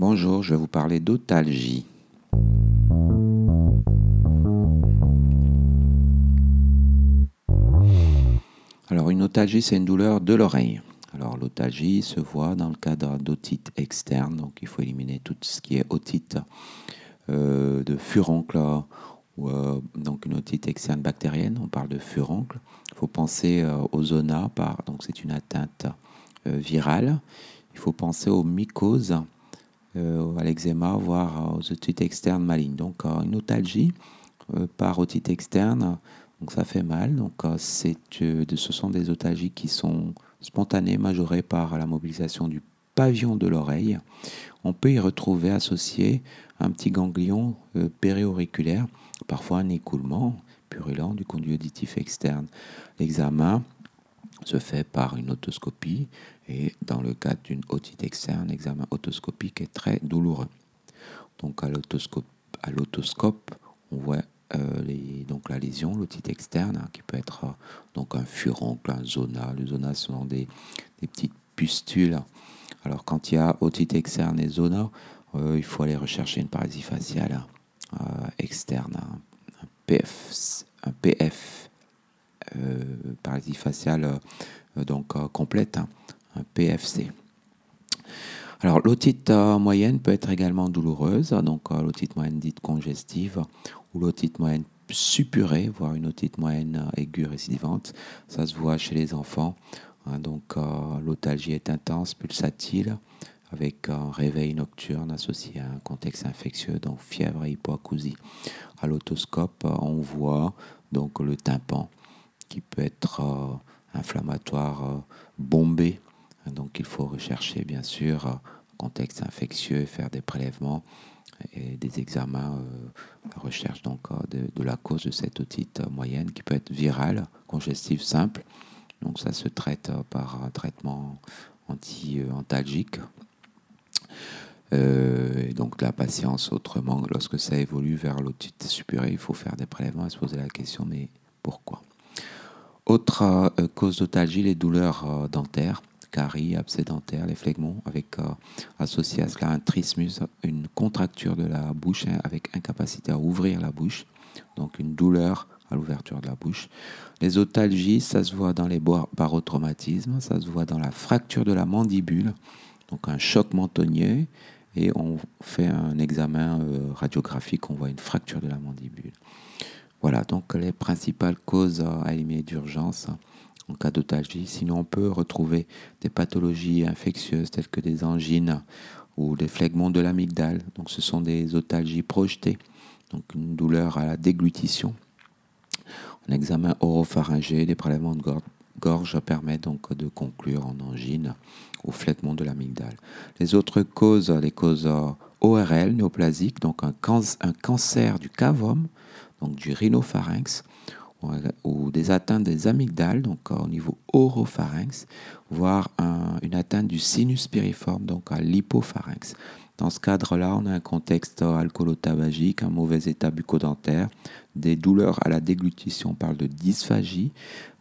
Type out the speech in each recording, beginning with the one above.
Bonjour, je vais vous parler d'otalgie. Alors une otalgie, c'est une douleur de l'oreille. Alors l'otalgie se voit dans le cadre d'otite externe, donc il faut éliminer tout ce qui est otite euh, de furoncle ou euh, donc une otite externe bactérienne, on parle de furoncle. Il faut penser euh, aux zona, par, donc c'est une atteinte virale. Il faut penser aux mycoses, à l'eczéma, voire aux otites externes malignes. Donc une otalgie par otite externe, donc ça fait mal. Donc c'est, ce sont des otalgies qui sont spontanées, majorées par la mobilisation du pavillon de l'oreille. On peut y retrouver associé un petit ganglion euh, périauriculaire, parfois un écoulement purulent du conduit auditif externe. L'examen se fait par une otoscopie et dans le cas d'une otite externe, l'examen otoscopique est très douloureux. Donc à l'autoscope, on voit euh, donc la lésion, l'otite externe, hein, qui peut être euh, donc un furoncle, un zona. Le zona sont des, petites pustules. Alors quand il y a otite externe et zona, euh, il faut aller rechercher une paralysie faciale externe, un PF, un PF paralysie faciale donc complète, hein, un PFC. Alors l'otite moyenne peut être également douloureuse, donc l'otite moyenne dite congestive ou l'otite moyenne suppurée, voire une otite moyenne euh, aiguë récidivante. Ça se voit chez les enfants. Hein, donc euh, l'otalgie est intense, pulsatile, avec un réveil nocturne associé à un contexte infectieux, donc fièvre et hypoacousie. À l'autoscope, euh, on voit donc le tympan qui peut être inflammatoire, bombé. Donc il faut rechercher bien sûr un contexte infectieux, faire des prélèvements et des examens, euh, recherche donc euh, de, la cause de cette otite moyenne qui peut être virale, congestive simple. Donc ça se traite euh, par un traitement anti-antalgique. et donc la patience, autrement, lorsque ça évolue vers l'otite supérieure, il faut faire des prélèvements et se poser la question, mais pourquoi? Autre cause d'otalgie, les douleurs dentaires caries, abcès dentaires, les phlegmons, avec euh, associé à cela un trismus, une contracture de la bouche hein, avec incapacité à ouvrir la bouche, donc une douleur à l'ouverture de la bouche. Les otalgies, ça se voit dans les barotraumatismes, ça se voit dans la fracture de la mandibule, donc un choc mentonnier, et on fait un examen euh, radiographique, on voit une fracture de la mandibule. Voilà donc les principales causes à éliminer d'urgence en cas d'otalgie. Sinon, on peut retrouver des pathologies infectieuses telles que des angines ou des phlegmons de l'amygdale. Donc, ce sont des otalgies projetées, donc une douleur à la déglutition. Un examen oropharyngé, des prélèvements de gorge permettent donc de conclure en angine ou phlegmon de l'amygdale. Les autres causes, les causes ORL néoplasiques, donc un cancer du cavum, donc du rhinopharynx, ou des atteintes des amygdales, donc au niveau oropharynx, voire une atteinte du sinus piriforme, donc à l'hypopharynx. Dans ce cadre-là, on a un contexte alcoolotabagique, un mauvais état bucco-dentaire, des douleurs à la déglutition, on parle de dysphagie,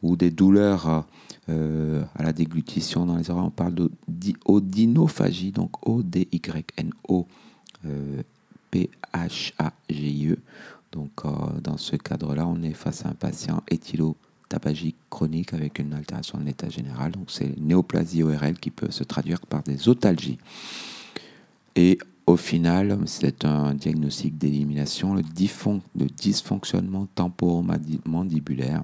ou des douleurs euh, à la déglutition dans les oreilles, on parle d'odinophagie, donc O-D-Y-N-O. Euh, P-H-A-G-I-E, donc, euh, dans ce cadre-là, on est face à un patient éthylotabagique chronique avec une altération de l'état général. Donc, c'est néoplasie ORL qui peut se traduire par des otalgies. Et au final, c'est un diagnostic d'élimination, le, le dysfonctionnement temporomandibulaire.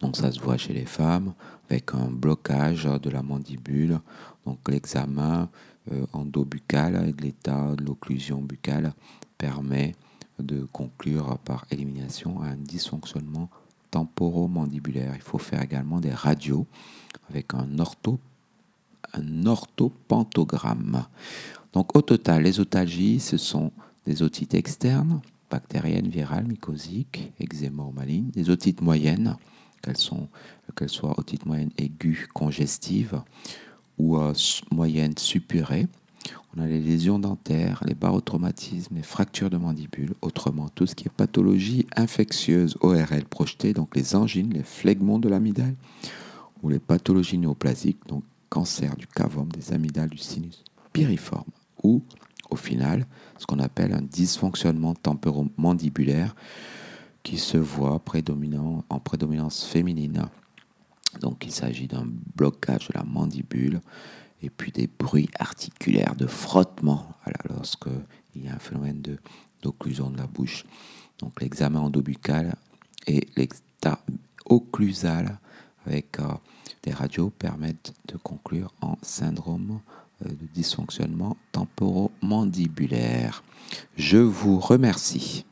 Donc ça se voit chez les femmes avec un blocage de la mandibule. Donc l'examen euh, endobuccal et de l'état de l'occlusion buccale permet de conclure par élimination à un dysfonctionnement temporomandibulaire. Il faut faire également des radios avec un, ortho, orthopantogramme. Donc au total, les otalgies, ce sont des otites externes, bactériennes, virales, mycosiques, eczéma ou des otites moyennes, qu'elles soient otites moyennes aiguës, congestives ou euh, moyennes suppurées, on a les lésions dentaires, les barotraumatismes, les fractures de mandibule, autrement tout ce qui est pathologie infectieuse ORL projetée, donc les angines, les phlegmons de l'amygdale, ou les pathologies néoplasiques, donc cancer du cavum, des amygdales, du sinus piriforme ou au final ce qu'on appelle un dysfonctionnement temporomandibulaire qui se voit en prédominance féminine. Donc il s'agit d'un blocage de la mandibule et puis des bruits articulaires de frottement lorsqu'il y a un phénomène d'occlusion de, la bouche. Donc l'examen endobuccal et l'exta occlusal avec euh, des radios permettent de conclure en syndrome euh, de dysfonctionnement temporomandibulaire. Je vous remercie.